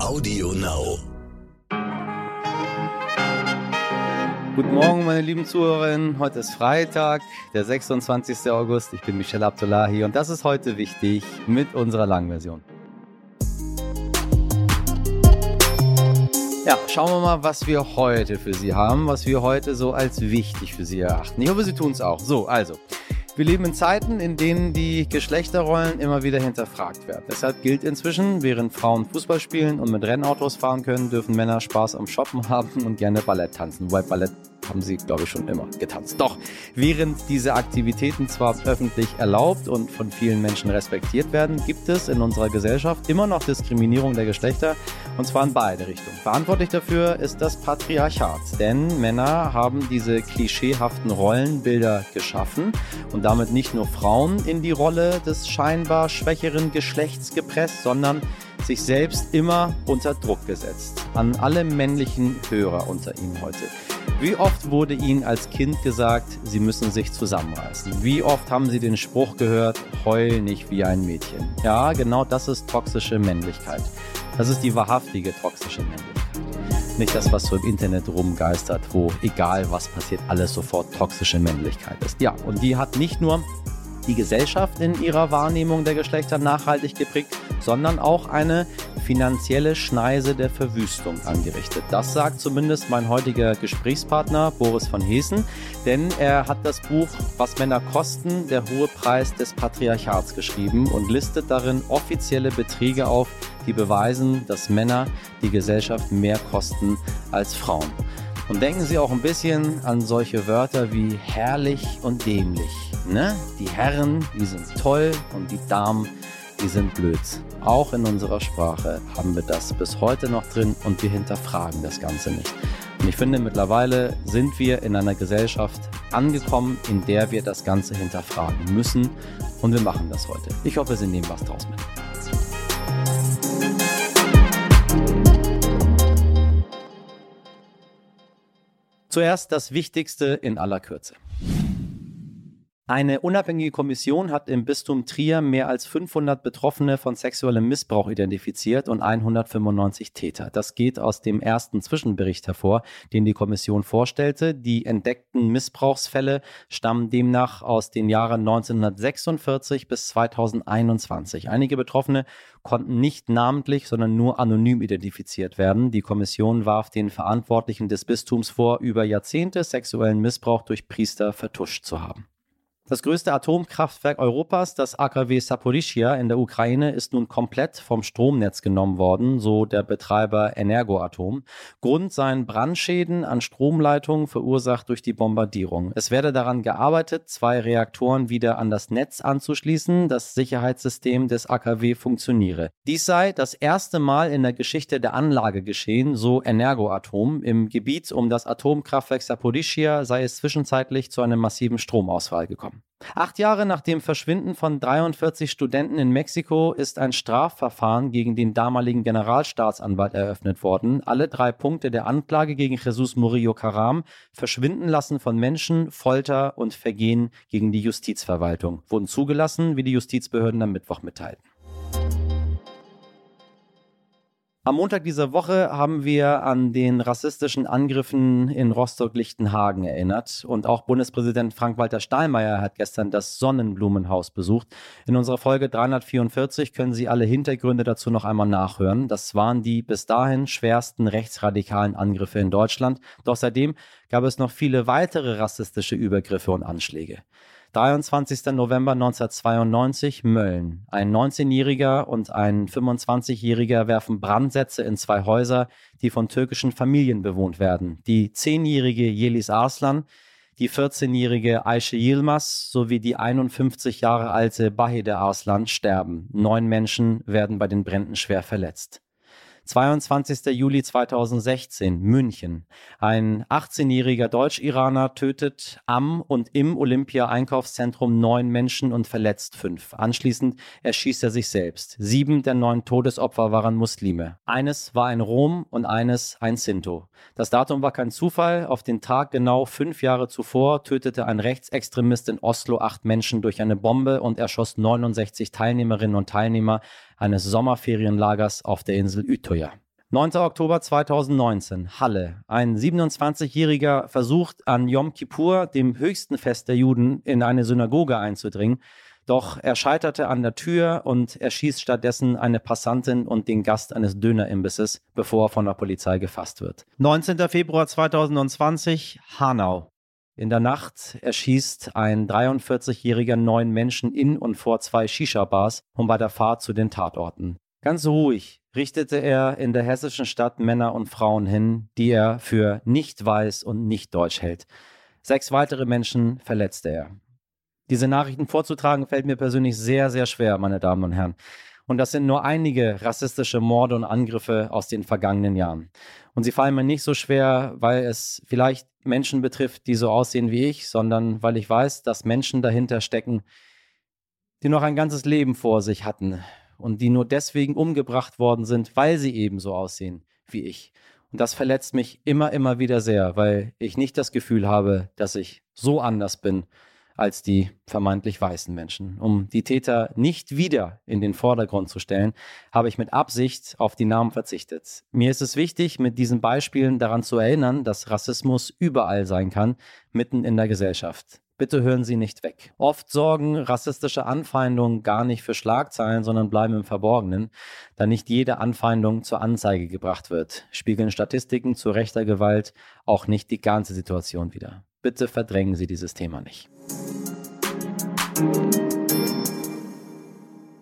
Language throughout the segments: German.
Audio Now. Guten Morgen, meine lieben Zuhörerinnen. Heute ist Freitag, der 26. August. Ich bin Michelle Abdullahi und das ist heute wichtig mit unserer Langversion. Ja, schauen wir mal, was wir heute für Sie haben, was wir heute so als wichtig für Sie erachten. Ich hoffe, Sie tun es auch. So, also. Wir leben in Zeiten, in denen die Geschlechterrollen immer wieder hinterfragt werden. Deshalb gilt inzwischen, während Frauen Fußball spielen und mit Rennautos fahren können, dürfen Männer Spaß am Shoppen haben und gerne Ballett tanzen. Wobei Ballett haben sie, glaube ich, schon immer getanzt. Doch während diese Aktivitäten zwar öffentlich erlaubt und von vielen Menschen respektiert werden, gibt es in unserer Gesellschaft immer noch Diskriminierung der Geschlechter und zwar in beide Richtungen. Verantwortlich dafür ist das Patriarchat, denn Männer haben diese klischeehaften Rollenbilder geschaffen und damit nicht nur Frauen in die Rolle des scheinbar schwächeren Geschlechts gepresst, sondern sich selbst immer unter Druck gesetzt. An alle männlichen Hörer unter Ihnen heute. Wie oft wurde Ihnen als Kind gesagt, Sie müssen sich zusammenreißen? Wie oft haben Sie den Spruch gehört, heul nicht wie ein Mädchen? Ja, genau das ist toxische Männlichkeit. Das ist die wahrhaftige toxische Männlichkeit. Nicht das, was so im Internet rumgeistert, wo egal was passiert, alles sofort toxische Männlichkeit ist. Ja, und die hat nicht nur die Gesellschaft in ihrer Wahrnehmung der Geschlechter nachhaltig geprägt, sondern auch eine finanzielle Schneise der Verwüstung angerichtet. Das sagt zumindest mein heutiger Gesprächspartner Boris von Hessen, denn er hat das Buch Was Männer kosten, der hohe Preis des Patriarchats geschrieben und listet darin offizielle Beträge auf, die beweisen, dass Männer die Gesellschaft mehr kosten als Frauen. Und denken Sie auch ein bisschen an solche Wörter wie herrlich und dämlich. Ne? Die Herren, die sind toll und die Damen, die sind blöd. Auch in unserer Sprache haben wir das bis heute noch drin und wir hinterfragen das Ganze nicht. Und ich finde, mittlerweile sind wir in einer Gesellschaft angekommen, in der wir das Ganze hinterfragen müssen und wir machen das heute. Ich hoffe, Sie nehmen was draus mit. Zuerst das Wichtigste in aller Kürze. Eine unabhängige Kommission hat im Bistum Trier mehr als 500 Betroffene von sexuellem Missbrauch identifiziert und 195 Täter. Das geht aus dem ersten Zwischenbericht hervor, den die Kommission vorstellte. Die entdeckten Missbrauchsfälle stammen demnach aus den Jahren 1946 bis 2021. Einige Betroffene konnten nicht namentlich, sondern nur anonym identifiziert werden. Die Kommission warf den Verantwortlichen des Bistums vor, über Jahrzehnte sexuellen Missbrauch durch Priester vertuscht zu haben. Das größte Atomkraftwerk Europas, das AKW Saporischia in der Ukraine, ist nun komplett vom Stromnetz genommen worden, so der Betreiber Energoatom. Grund seien Brandschäden an Stromleitungen verursacht durch die Bombardierung. Es werde daran gearbeitet, zwei Reaktoren wieder an das Netz anzuschließen, das Sicherheitssystem des AKW funktioniere. Dies sei das erste Mal in der Geschichte der Anlage geschehen, so Energoatom. Im Gebiet um das Atomkraftwerk Saporischia sei es zwischenzeitlich zu einem massiven Stromausfall gekommen. Acht Jahre nach dem Verschwinden von 43 Studenten in Mexiko ist ein Strafverfahren gegen den damaligen Generalstaatsanwalt eröffnet worden. Alle drei Punkte der Anklage gegen Jesus Murillo Caram, Verschwinden lassen von Menschen, Folter und Vergehen gegen die Justizverwaltung, wurden zugelassen, wie die Justizbehörden am Mittwoch mitteilten. Am Montag dieser Woche haben wir an den rassistischen Angriffen in Rostock-Lichtenhagen erinnert. Und auch Bundespräsident Frank-Walter Steinmeier hat gestern das Sonnenblumenhaus besucht. In unserer Folge 344 können Sie alle Hintergründe dazu noch einmal nachhören. Das waren die bis dahin schwersten rechtsradikalen Angriffe in Deutschland. Doch seitdem gab es noch viele weitere rassistische Übergriffe und Anschläge. 23. November 1992 Mölln. Ein 19-Jähriger und ein 25-Jähriger werfen Brandsätze in zwei Häuser, die von türkischen Familien bewohnt werden. Die 10-jährige Yelis Arslan, die 14-jährige Ayşe Yilmaz sowie die 51 Jahre alte Bahide Arslan sterben. Neun Menschen werden bei den Bränden schwer verletzt. 22. Juli 2016, München. Ein 18-jähriger Deutsch-Iraner tötet am und im Olympia-Einkaufszentrum neun Menschen und verletzt fünf. Anschließend erschießt er sich selbst. Sieben der neun Todesopfer waren Muslime. Eines war ein Rom und eines ein Sinto. Das Datum war kein Zufall. Auf den Tag genau fünf Jahre zuvor tötete ein Rechtsextremist in Oslo acht Menschen durch eine Bombe und erschoss 69 Teilnehmerinnen und Teilnehmer eines Sommerferienlagers auf der Insel Utøya. 9. Oktober 2019, Halle. Ein 27-Jähriger versucht an Yom Kippur, dem höchsten Fest der Juden, in eine Synagoge einzudringen. Doch er scheiterte an der Tür und erschießt stattdessen eine Passantin und den Gast eines Dönerimbisses, bevor er von der Polizei gefasst wird. 19. Februar 2020, Hanau. In der Nacht erschießt ein 43-jähriger neun Menschen in und vor zwei Shisha-Bars und bei der Fahrt zu den Tatorten. Ganz ruhig richtete er in der hessischen Stadt Männer und Frauen hin, die er für nicht weiß und nicht deutsch hält. Sechs weitere Menschen verletzte er. Diese Nachrichten vorzutragen fällt mir persönlich sehr, sehr schwer, meine Damen und Herren. Und das sind nur einige rassistische Morde und Angriffe aus den vergangenen Jahren. Und sie fallen mir nicht so schwer, weil es vielleicht Menschen betrifft, die so aussehen wie ich, sondern weil ich weiß, dass Menschen dahinter stecken, die noch ein ganzes Leben vor sich hatten, und die nur deswegen umgebracht worden sind, weil sie eben so aussehen wie ich. Und das verletzt mich immer, immer wieder sehr, weil ich nicht das Gefühl habe, dass ich so anders bin als die vermeintlich weißen Menschen. Um die Täter nicht wieder in den Vordergrund zu stellen, habe ich mit Absicht auf die Namen verzichtet. Mir ist es wichtig, mit diesen Beispielen daran zu erinnern, dass Rassismus überall sein kann, mitten in der Gesellschaft. Bitte hören Sie nicht weg. Oft sorgen rassistische Anfeindungen gar nicht für Schlagzeilen, sondern bleiben im Verborgenen, da nicht jede Anfeindung zur Anzeige gebracht wird. Spiegeln Statistiken zu rechter Gewalt auch nicht die ganze Situation wider. Bitte verdrängen Sie dieses Thema nicht.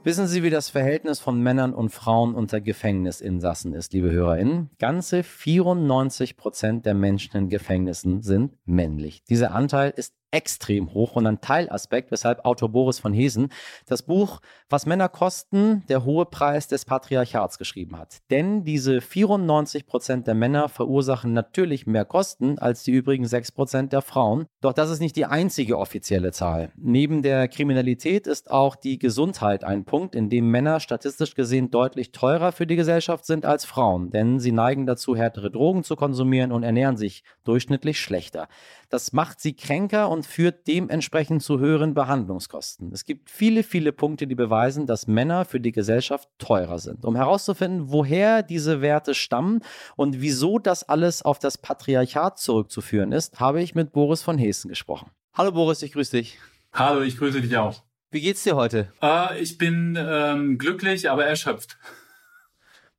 Wissen Sie, wie das Verhältnis von Männern und Frauen unter Gefängnisinsassen ist, liebe HörerInnen? Ganze 94 Prozent der Menschen in Gefängnissen sind männlich. Dieser Anteil ist extrem hoch und ein Teilaspekt, weshalb Autor Boris von Hesen das Buch Was Männer kosten, der hohe Preis des Patriarchats geschrieben hat. Denn diese 94 Prozent der Männer verursachen natürlich mehr Kosten als die übrigen 6 Prozent der Frauen. Doch das ist nicht die einzige offizielle Zahl. Neben der Kriminalität ist auch die Gesundheit ein Punkt, in dem Männer statistisch gesehen deutlich teurer für die Gesellschaft sind als Frauen, denn sie neigen dazu, härtere Drogen zu konsumieren und ernähren sich durchschnittlich schlechter. Das macht sie kränker und führt dementsprechend zu höheren Behandlungskosten. Es gibt viele, viele Punkte, die beweisen, dass Männer für die Gesellschaft teurer sind. Um herauszufinden, woher diese Werte stammen und wieso das alles auf das Patriarchat zurückzuführen ist, habe ich mit Boris von Hessen gesprochen. Hallo Boris, ich grüße dich. Hallo, ich grüße dich auch. Wie geht's dir heute? Äh, ich bin ähm, glücklich, aber erschöpft.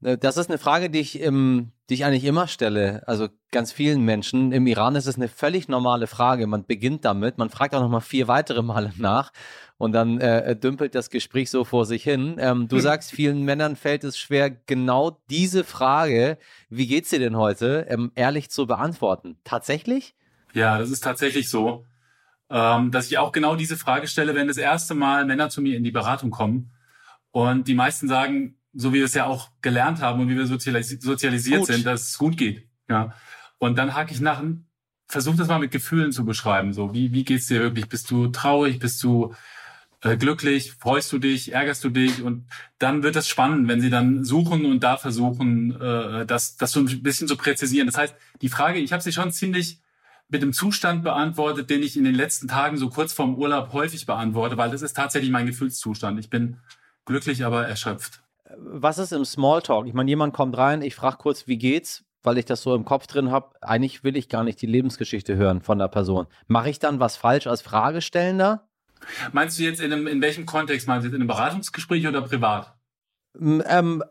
Äh, das ist eine Frage, die ich, ähm, die ich eigentlich immer stelle. Also ganz vielen Menschen. Im Iran ist es eine völlig normale Frage. Man beginnt damit, man fragt auch noch mal vier weitere Male nach und dann äh, dümpelt das Gespräch so vor sich hin. Ähm, du hm. sagst, vielen Männern fällt es schwer, genau diese Frage, wie geht's dir denn heute, ähm, ehrlich zu beantworten. Tatsächlich? Ja, das ist tatsächlich so, ähm, dass ich auch genau diese Frage stelle, wenn das erste Mal Männer zu mir in die Beratung kommen und die meisten sagen, so wie wir es ja auch gelernt haben und wie wir sozialis sozialisiert gut. sind, dass es gut geht. Ja. Und dann hake ich nach, versuch das mal mit Gefühlen zu beschreiben. So, wie, wie geht's dir wirklich? Bist du traurig? Bist du äh, glücklich? Freust du dich? Ärgerst du dich? Und dann wird es spannend, wenn sie dann suchen und da versuchen, äh, das, das so ein bisschen zu präzisieren. Das heißt, die Frage, ich habe sie schon ziemlich mit dem Zustand beantwortet, den ich in den letzten Tagen so kurz vorm Urlaub häufig beantworte, weil das ist tatsächlich mein Gefühlszustand. Ich bin glücklich, aber erschöpft was ist im Smalltalk? Ich meine, jemand kommt rein, ich frage kurz, wie geht's, weil ich das so im Kopf drin habe. Eigentlich will ich gar nicht die Lebensgeschichte hören von der Person. Mache ich dann was falsch als Fragestellender? Meinst du jetzt in, einem, in welchem Kontext? Meinst du jetzt in einem Beratungsgespräch oder privat? Ähm,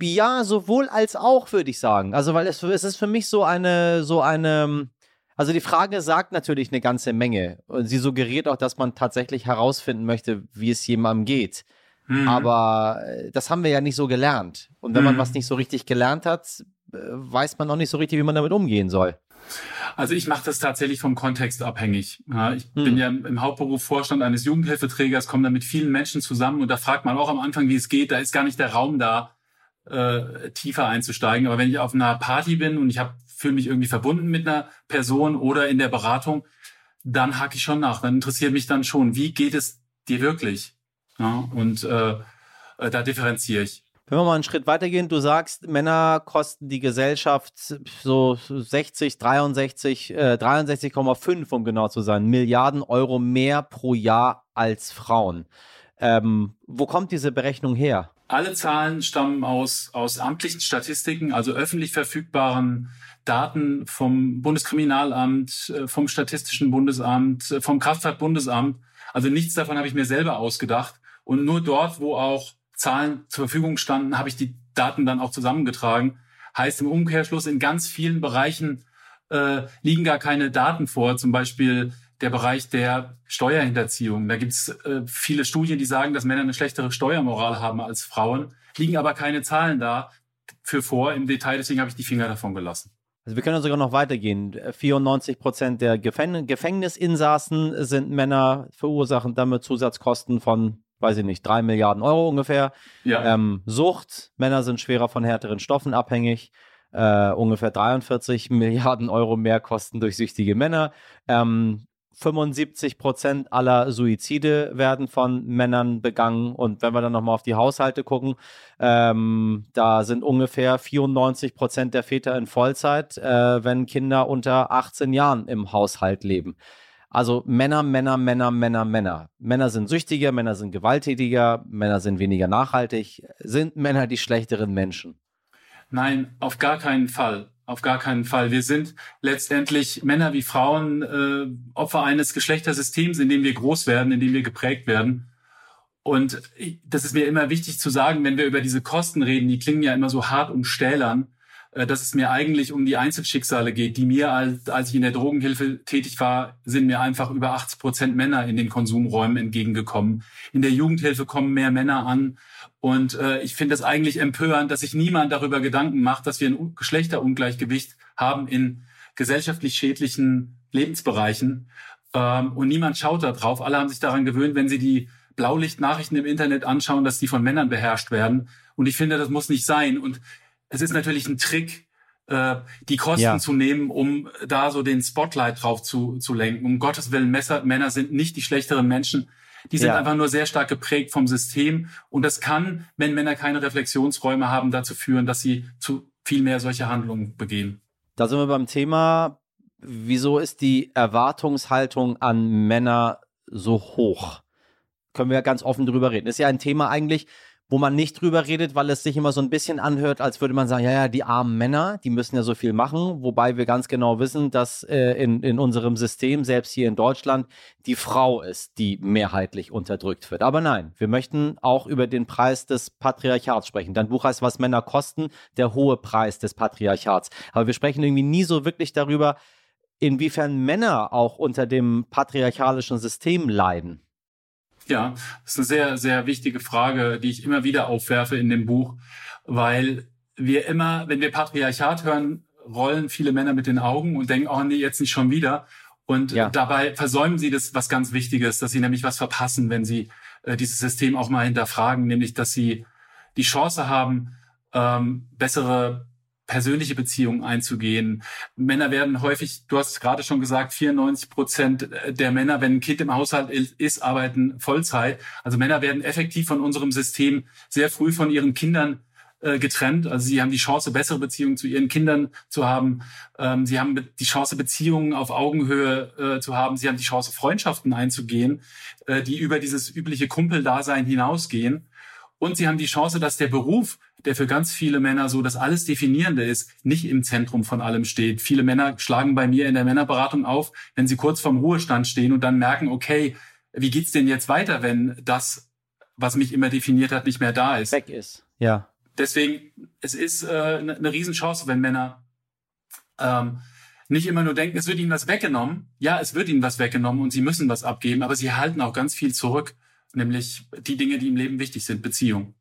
ja, sowohl als auch, würde ich sagen. Also, weil es, es ist für mich so eine, so eine, also die Frage sagt natürlich eine ganze Menge. Und sie suggeriert auch, dass man tatsächlich herausfinden möchte, wie es jemandem geht. Mhm. Aber äh, das haben wir ja nicht so gelernt. Und wenn mhm. man was nicht so richtig gelernt hat, äh, weiß man auch nicht so richtig, wie man damit umgehen soll. Also ich mache das tatsächlich vom Kontext abhängig. Ich hm. bin ja im Hauptberuf Vorstand eines Jugendhilfeträgers, komme da mit vielen Menschen zusammen und da fragt man auch am Anfang, wie es geht. Da ist gar nicht der Raum da, äh, tiefer einzusteigen. Aber wenn ich auf einer Party bin und ich fühle mich irgendwie verbunden mit einer Person oder in der Beratung, dann hake ich schon nach. Dann interessiert mich dann schon, wie geht es dir wirklich? Ja, und äh, äh, da differenziere ich. Wenn wir mal einen Schritt weitergehen, du sagst, Männer kosten die Gesellschaft so 60, 63, äh, 63,5, um genau zu sein, Milliarden Euro mehr pro Jahr als Frauen. Ähm, wo kommt diese Berechnung her? alle Zahlen stammen aus, aus amtlichen Statistiken, also öffentlich verfügbaren Daten vom Bundeskriminalamt, äh, vom Statistischen Bundesamt, äh, vom Kraftfahrtbundesamt. Also nichts davon habe ich mir selber ausgedacht. Und nur dort, wo auch Zahlen zur Verfügung standen, habe ich die Daten dann auch zusammengetragen. Heißt im Umkehrschluss, in ganz vielen Bereichen äh, liegen gar keine Daten vor. Zum Beispiel der Bereich der Steuerhinterziehung. Da gibt es äh, viele Studien, die sagen, dass Männer eine schlechtere Steuermoral haben als Frauen, liegen aber keine Zahlen da für vor im Detail. Deswegen habe ich die Finger davon gelassen. Also wir können sogar noch weitergehen. 94 Prozent der Gefäng Gefängnisinsassen sind Männer, verursachen damit Zusatzkosten von, weiß ich nicht, drei Milliarden Euro ungefähr. Ja. Ähm, Sucht, Männer sind schwerer von härteren Stoffen abhängig. Äh, ungefähr 43 Milliarden Euro mehr Kosten durch süchtige Männer. Ähm, 75 Prozent aller Suizide werden von Männern begangen. Und wenn wir dann nochmal auf die Haushalte gucken, ähm, da sind ungefähr 94 Prozent der Väter in Vollzeit, äh, wenn Kinder unter 18 Jahren im Haushalt leben. Also Männer, Männer, Männer, Männer, Männer. Männer sind süchtiger, Männer sind gewalttätiger, Männer sind weniger nachhaltig. Sind Männer die schlechteren Menschen? Nein, auf gar keinen Fall. Auf gar keinen Fall. Wir sind letztendlich Männer wie Frauen äh, Opfer eines Geschlechtersystems, in dem wir groß werden, in dem wir geprägt werden. Und das ist mir immer wichtig zu sagen, wenn wir über diese Kosten reden, die klingen ja immer so hart und stählern, äh, dass es mir eigentlich um die Einzelschicksale geht, die mir, als, als ich in der Drogenhilfe tätig war, sind mir einfach über 80 Prozent Männer in den Konsumräumen entgegengekommen. In der Jugendhilfe kommen mehr Männer an und äh, ich finde es eigentlich empörend, dass sich niemand darüber Gedanken macht, dass wir ein Geschlechterungleichgewicht haben in gesellschaftlich schädlichen Lebensbereichen. Ähm, und niemand schaut da drauf. Alle haben sich daran gewöhnt, wenn sie die Blaulichtnachrichten im Internet anschauen, dass die von Männern beherrscht werden. Und ich finde, das muss nicht sein. Und es ist natürlich ein Trick, äh, die Kosten ja. zu nehmen, um da so den Spotlight drauf zu, zu lenken. Um Gottes Willen, Messer, Männer sind nicht die schlechteren Menschen. Die sind ja. einfach nur sehr stark geprägt vom System. Und das kann, wenn Männer keine Reflexionsräume haben, dazu führen, dass sie zu viel mehr solche Handlungen begehen. Da sind wir beim Thema, wieso ist die Erwartungshaltung an Männer so hoch? Können wir ja ganz offen drüber reden. Ist ja ein Thema eigentlich, wo man nicht drüber redet, weil es sich immer so ein bisschen anhört, als würde man sagen, ja, ja, die armen Männer, die müssen ja so viel machen, wobei wir ganz genau wissen, dass äh, in, in unserem System, selbst hier in Deutschland, die Frau ist, die mehrheitlich unterdrückt wird. Aber nein, wir möchten auch über den Preis des Patriarchats sprechen. Dein Buch heißt, was Männer kosten, der hohe Preis des Patriarchats. Aber wir sprechen irgendwie nie so wirklich darüber, inwiefern Männer auch unter dem patriarchalischen System leiden. Ja, das ist eine sehr, sehr wichtige Frage, die ich immer wieder aufwerfe in dem Buch, weil wir immer, wenn wir Patriarchat hören, rollen viele Männer mit den Augen und denken, oh nee, jetzt nicht schon wieder. Und ja. dabei versäumen sie das was ganz Wichtiges, dass sie nämlich was verpassen, wenn sie äh, dieses System auch mal hinterfragen, nämlich dass sie die Chance haben, ähm, bessere persönliche Beziehungen einzugehen. Männer werden häufig, du hast gerade schon gesagt, 94 Prozent der Männer, wenn ein Kind im Haushalt ist, arbeiten Vollzeit. Also Männer werden effektiv von unserem System sehr früh von ihren Kindern äh, getrennt. Also sie haben die Chance, bessere Beziehungen zu ihren Kindern zu haben. Ähm, sie haben die Chance, Beziehungen auf Augenhöhe äh, zu haben. Sie haben die Chance, Freundschaften einzugehen, äh, die über dieses übliche Kumpeldasein hinausgehen. Und sie haben die Chance, dass der Beruf, der für ganz viele Männer so das alles Definierende ist, nicht im Zentrum von allem steht. Viele Männer schlagen bei mir in der Männerberatung auf, wenn sie kurz vorm Ruhestand stehen und dann merken, okay, wie geht's denn jetzt weiter, wenn das, was mich immer definiert hat, nicht mehr da ist? Weg ist, ja. Deswegen, es ist äh, eine, eine Riesenchance, wenn Männer ähm, nicht immer nur denken, es wird ihnen was weggenommen. Ja, es wird ihnen was weggenommen und sie müssen was abgeben, aber sie halten auch ganz viel zurück nämlich die Dinge, die im Leben wichtig sind, Beziehung.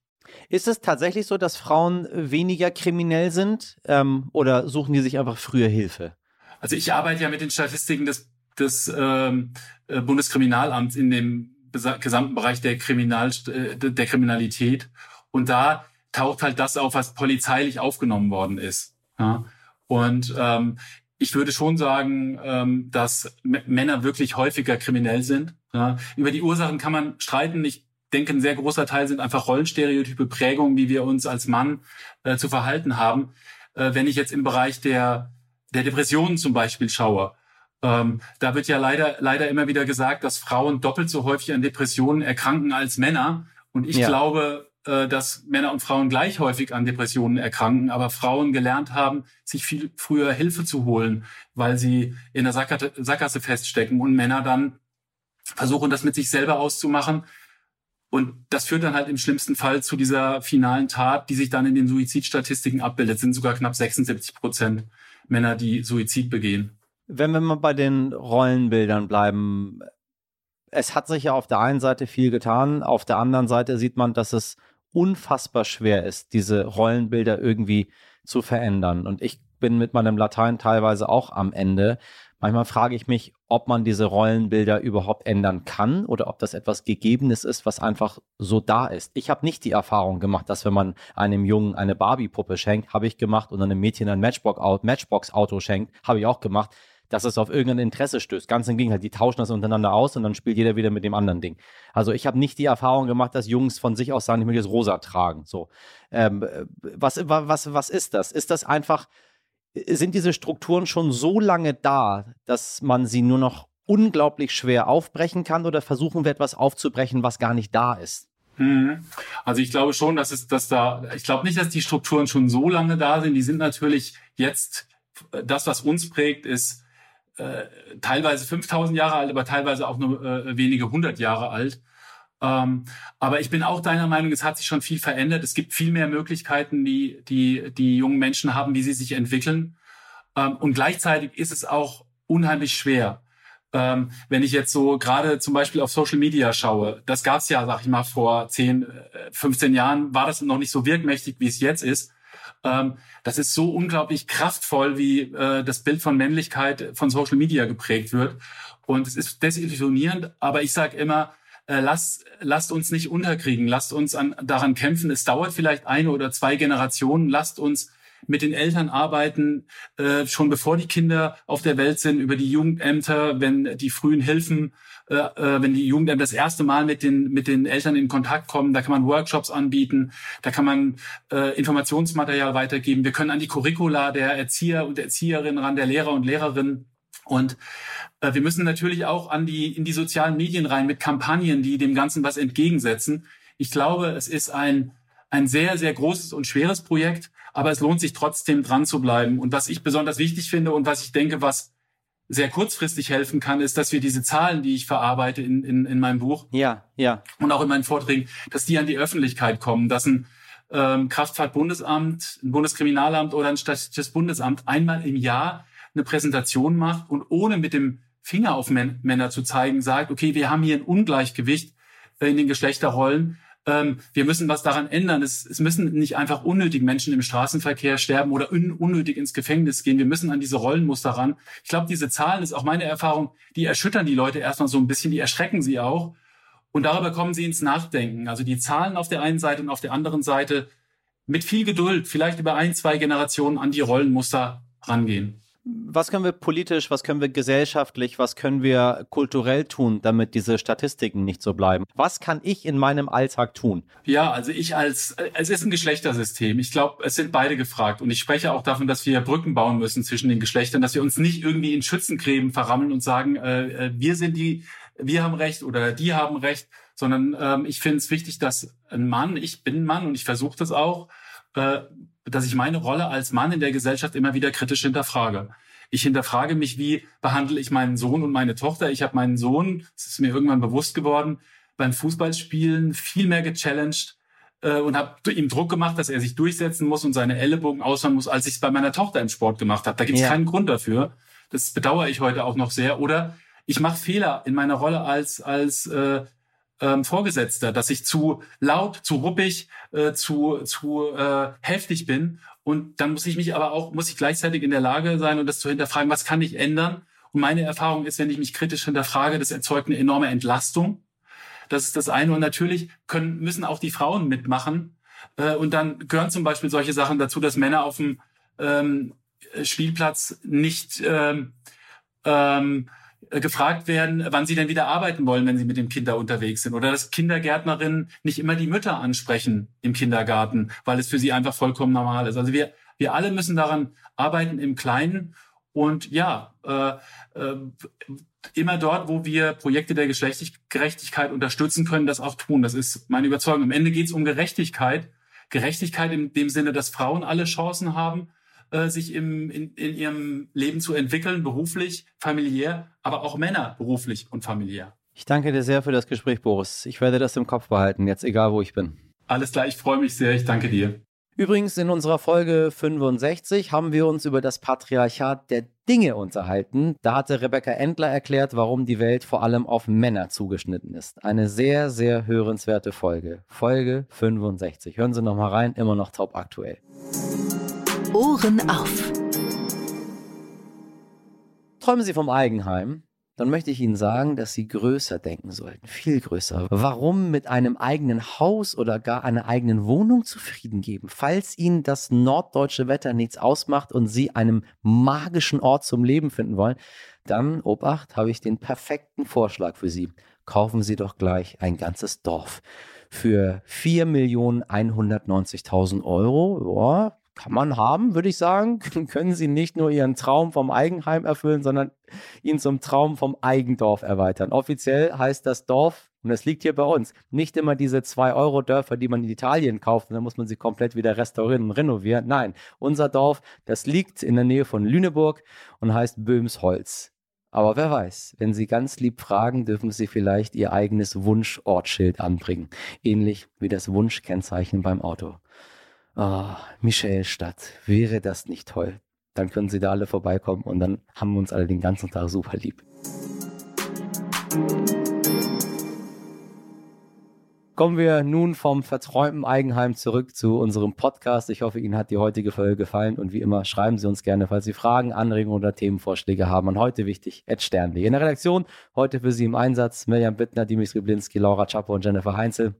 Ist es tatsächlich so, dass Frauen weniger kriminell sind ähm, oder suchen die sich einfach früher Hilfe? Also ich arbeite ja mit den Statistiken des, des ähm, äh, Bundeskriminalamts in dem gesamten Bereich der, Kriminal, äh, der Kriminalität und da taucht halt das auf, was polizeilich aufgenommen worden ist. Ja? Und ähm, ich würde schon sagen, ähm, dass Männer wirklich häufiger kriminell sind. Ja, über die Ursachen kann man streiten. Ich denke, ein sehr großer Teil sind einfach Rollenstereotype, Prägungen, wie wir uns als Mann äh, zu verhalten haben. Äh, wenn ich jetzt im Bereich der, der Depressionen zum Beispiel schaue, ähm, da wird ja leider, leider immer wieder gesagt, dass Frauen doppelt so häufig an Depressionen erkranken als Männer. Und ich ja. glaube, dass Männer und Frauen gleich häufig an Depressionen erkranken, aber Frauen gelernt haben, sich viel früher Hilfe zu holen, weil sie in der Sackgasse feststecken und Männer dann versuchen, das mit sich selber auszumachen. Und das führt dann halt im schlimmsten Fall zu dieser finalen Tat, die sich dann in den Suizidstatistiken abbildet. Es sind sogar knapp 76 Prozent Männer, die Suizid begehen. Wenn wir mal bei den Rollenbildern bleiben, es hat sich ja auf der einen Seite viel getan, auf der anderen Seite sieht man, dass es unfassbar schwer ist, diese Rollenbilder irgendwie zu verändern. Und ich bin mit meinem Latein teilweise auch am Ende. Manchmal frage ich mich, ob man diese Rollenbilder überhaupt ändern kann oder ob das etwas Gegebenes ist, was einfach so da ist. Ich habe nicht die Erfahrung gemacht, dass wenn man einem Jungen eine Barbie-Puppe schenkt, habe ich gemacht, und einem Mädchen ein Matchbox-Auto schenkt, habe ich auch gemacht dass es auf irgendein Interesse stößt. Ganz im Gegenteil, die tauschen das untereinander aus und dann spielt jeder wieder mit dem anderen Ding. Also ich habe nicht die Erfahrung gemacht, dass Jungs von sich aus sagen, ich will jetzt rosa tragen. So, ähm, was, was, was ist das? Ist das einfach, sind diese Strukturen schon so lange da, dass man sie nur noch unglaublich schwer aufbrechen kann oder versuchen wir etwas aufzubrechen, was gar nicht da ist? Mhm. Also ich glaube schon, dass es, dass da, ich glaube nicht, dass die Strukturen schon so lange da sind. Die sind natürlich jetzt, das, was uns prägt, ist äh, teilweise 5000 Jahre alt, aber teilweise auch nur äh, wenige hundert Jahre alt. Ähm, aber ich bin auch deiner Meinung, es hat sich schon viel verändert. Es gibt viel mehr Möglichkeiten, die die, die jungen Menschen haben, wie sie sich entwickeln. Ähm, und gleichzeitig ist es auch unheimlich schwer. Ähm, wenn ich jetzt so gerade zum Beispiel auf Social Media schaue, das gab es ja, sag ich mal, vor 10, 15 äh, Jahren, war das noch nicht so wirkmächtig, wie es jetzt ist. Ähm, das ist so unglaublich kraftvoll, wie äh, das Bild von Männlichkeit von Social Media geprägt wird. Und es ist desillusionierend, aber ich sage immer, äh, lasst, lasst uns nicht unterkriegen, lasst uns an, daran kämpfen. Es dauert vielleicht eine oder zwei Generationen, lasst uns mit den Eltern arbeiten, äh, schon bevor die Kinder auf der Welt sind, über die Jugendämter, wenn die frühen Hilfen äh, äh, wenn die Jugendämter das erste Mal mit den, mit den Eltern in Kontakt kommen, da kann man Workshops anbieten, da kann man äh, Informationsmaterial weitergeben. Wir können an die Curricula der Erzieher und Erzieherinnen ran, der Lehrer und Lehrerinnen. Und äh, wir müssen natürlich auch an die, in die sozialen Medien rein mit Kampagnen, die dem Ganzen was entgegensetzen. Ich glaube, es ist ein, ein sehr, sehr großes und schweres Projekt, aber es lohnt sich trotzdem dran zu bleiben. Und was ich besonders wichtig finde und was ich denke, was sehr kurzfristig helfen kann, ist, dass wir diese Zahlen, die ich verarbeite in, in, in meinem Buch ja, ja. und auch in meinen Vorträgen, dass die an die Öffentlichkeit kommen, dass ein ähm, Kraftfahrtbundesamt, ein Bundeskriminalamt oder ein Statistisches Bundesamt einmal im Jahr eine Präsentation macht und ohne mit dem Finger auf Männer zu zeigen, sagt, okay, wir haben hier ein Ungleichgewicht in den Geschlechterrollen ähm, wir müssen was daran ändern. Es, es müssen nicht einfach unnötig Menschen im Straßenverkehr sterben oder un, unnötig ins Gefängnis gehen. Wir müssen an diese Rollenmuster ran. Ich glaube, diese Zahlen ist auch meine Erfahrung, die erschüttern die Leute erstmal so ein bisschen, die erschrecken sie auch. Und darüber kommen sie ins Nachdenken. Also die Zahlen auf der einen Seite und auf der anderen Seite mit viel Geduld, vielleicht über ein, zwei Generationen an die Rollenmuster rangehen was können wir politisch, was können wir gesellschaftlich, was können wir kulturell tun, damit diese Statistiken nicht so bleiben? Was kann ich in meinem Alltag tun? Ja, also ich als, es ist ein Geschlechtersystem. Ich glaube, es sind beide gefragt. Und ich spreche auch davon, dass wir Brücken bauen müssen zwischen den Geschlechtern, dass wir uns nicht irgendwie in Schützengräben verrammeln und sagen, äh, äh wir sind die, wir haben Recht oder die haben Recht, sondern ähm, ich finde es wichtig, dass ein Mann, ich bin ein Mann und ich versuche das auch, äh, dass ich meine Rolle als Mann in der Gesellschaft immer wieder kritisch hinterfrage. Ich hinterfrage mich, wie behandle ich meinen Sohn und meine Tochter. Ich habe meinen Sohn, das ist mir irgendwann bewusst geworden, beim Fußballspielen viel mehr gechallenged äh, und habe ihm Druck gemacht, dass er sich durchsetzen muss und seine Ellenbogen ausfahren muss, als ich es bei meiner Tochter im Sport gemacht habe. Da gibt es ja. keinen Grund dafür. Das bedauere ich heute auch noch sehr. Oder ich mache Fehler in meiner Rolle als als äh, ähm, Vorgesetzter, dass ich zu laut, zu ruppig, äh, zu, zu äh, heftig bin. Und dann muss ich mich aber auch, muss ich gleichzeitig in der Lage sein und das zu hinterfragen, was kann ich ändern? Und meine Erfahrung ist, wenn ich mich kritisch hinterfrage, das erzeugt eine enorme Entlastung. Das ist das eine. Und natürlich können, müssen auch die Frauen mitmachen. Äh, und dann gehören zum Beispiel solche Sachen dazu, dass Männer auf dem ähm, Spielplatz nicht ähm, ähm, äh, gefragt werden, wann sie denn wieder arbeiten wollen, wenn sie mit dem Kinder unterwegs sind. Oder dass Kindergärtnerinnen nicht immer die Mütter ansprechen im Kindergarten, weil es für sie einfach vollkommen normal ist. Also wir, wir alle müssen daran arbeiten im Kleinen. Und ja, äh, äh, immer dort, wo wir Projekte der Geschlechtergerechtigkeit unterstützen können, das auch tun. Das ist meine Überzeugung. Am Ende geht es um Gerechtigkeit. Gerechtigkeit in dem Sinne, dass Frauen alle Chancen haben, äh, sich im, in, in ihrem Leben zu entwickeln, beruflich, familiär, aber auch Männer beruflich und familiär. Ich danke dir sehr für das Gespräch, Boris. Ich werde das im Kopf behalten, jetzt egal wo ich bin. Alles klar, ich freue mich sehr. Ich danke dir. Übrigens, in unserer Folge 65 haben wir uns über das Patriarchat der Dinge unterhalten. Da hatte Rebecca Endler erklärt, warum die Welt vor allem auf Männer zugeschnitten ist. Eine sehr, sehr hörenswerte Folge. Folge 65. Hören Sie noch mal rein, immer noch top aktuell. Ohren auf. Träumen Sie vom Eigenheim? dann möchte ich Ihnen sagen, dass Sie größer denken sollten, viel größer. Warum mit einem eigenen Haus oder gar einer eigenen Wohnung zufrieden geben, falls Ihnen das norddeutsche Wetter nichts ausmacht und Sie einen magischen Ort zum Leben finden wollen, dann, Obacht, habe ich den perfekten Vorschlag für Sie. Kaufen Sie doch gleich ein ganzes Dorf. Für 4.190.000 Euro, ja, kann man haben, würde ich sagen. Können Sie nicht nur Ihren Traum vom Eigenheim erfüllen, sondern ihn zum Traum vom Eigendorf erweitern. Offiziell heißt das Dorf, und das liegt hier bei uns, nicht immer diese 2-Euro-Dörfer, die man in Italien kauft, und dann muss man sie komplett wieder restaurieren und renovieren. Nein, unser Dorf, das liegt in der Nähe von Lüneburg und heißt Böhmsholz. Aber wer weiß, wenn Sie ganz lieb fragen, dürfen Sie vielleicht Ihr eigenes Wunschortschild anbringen. Ähnlich wie das Wunschkennzeichen beim Auto. Oh, Michaelstadt, wäre das nicht toll? Dann können Sie da alle vorbeikommen und dann haben wir uns alle den ganzen Tag super lieb. Kommen wir nun vom verträumten Eigenheim zurück zu unserem Podcast. Ich hoffe, Ihnen hat die heutige Folge gefallen und wie immer schreiben Sie uns gerne, falls Sie Fragen, Anregungen oder Themenvorschläge haben. Und heute wichtig, at Stern.de. In der Redaktion heute für Sie im Einsatz Mirjam Bittner, Dimitri Blinski, Laura Czapo und Jennifer Heinzel.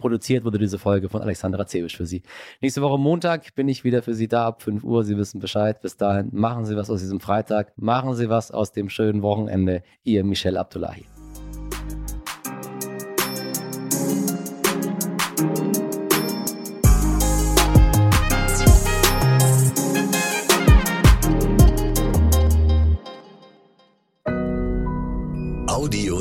Produziert wurde diese Folge von Alexandra Zebisch für Sie. Nächste Woche Montag bin ich wieder für Sie da ab 5 Uhr. Sie wissen Bescheid. Bis dahin machen Sie was aus diesem Freitag. Machen Sie was aus dem schönen Wochenende. Ihr Michel Abdullahi. Audio.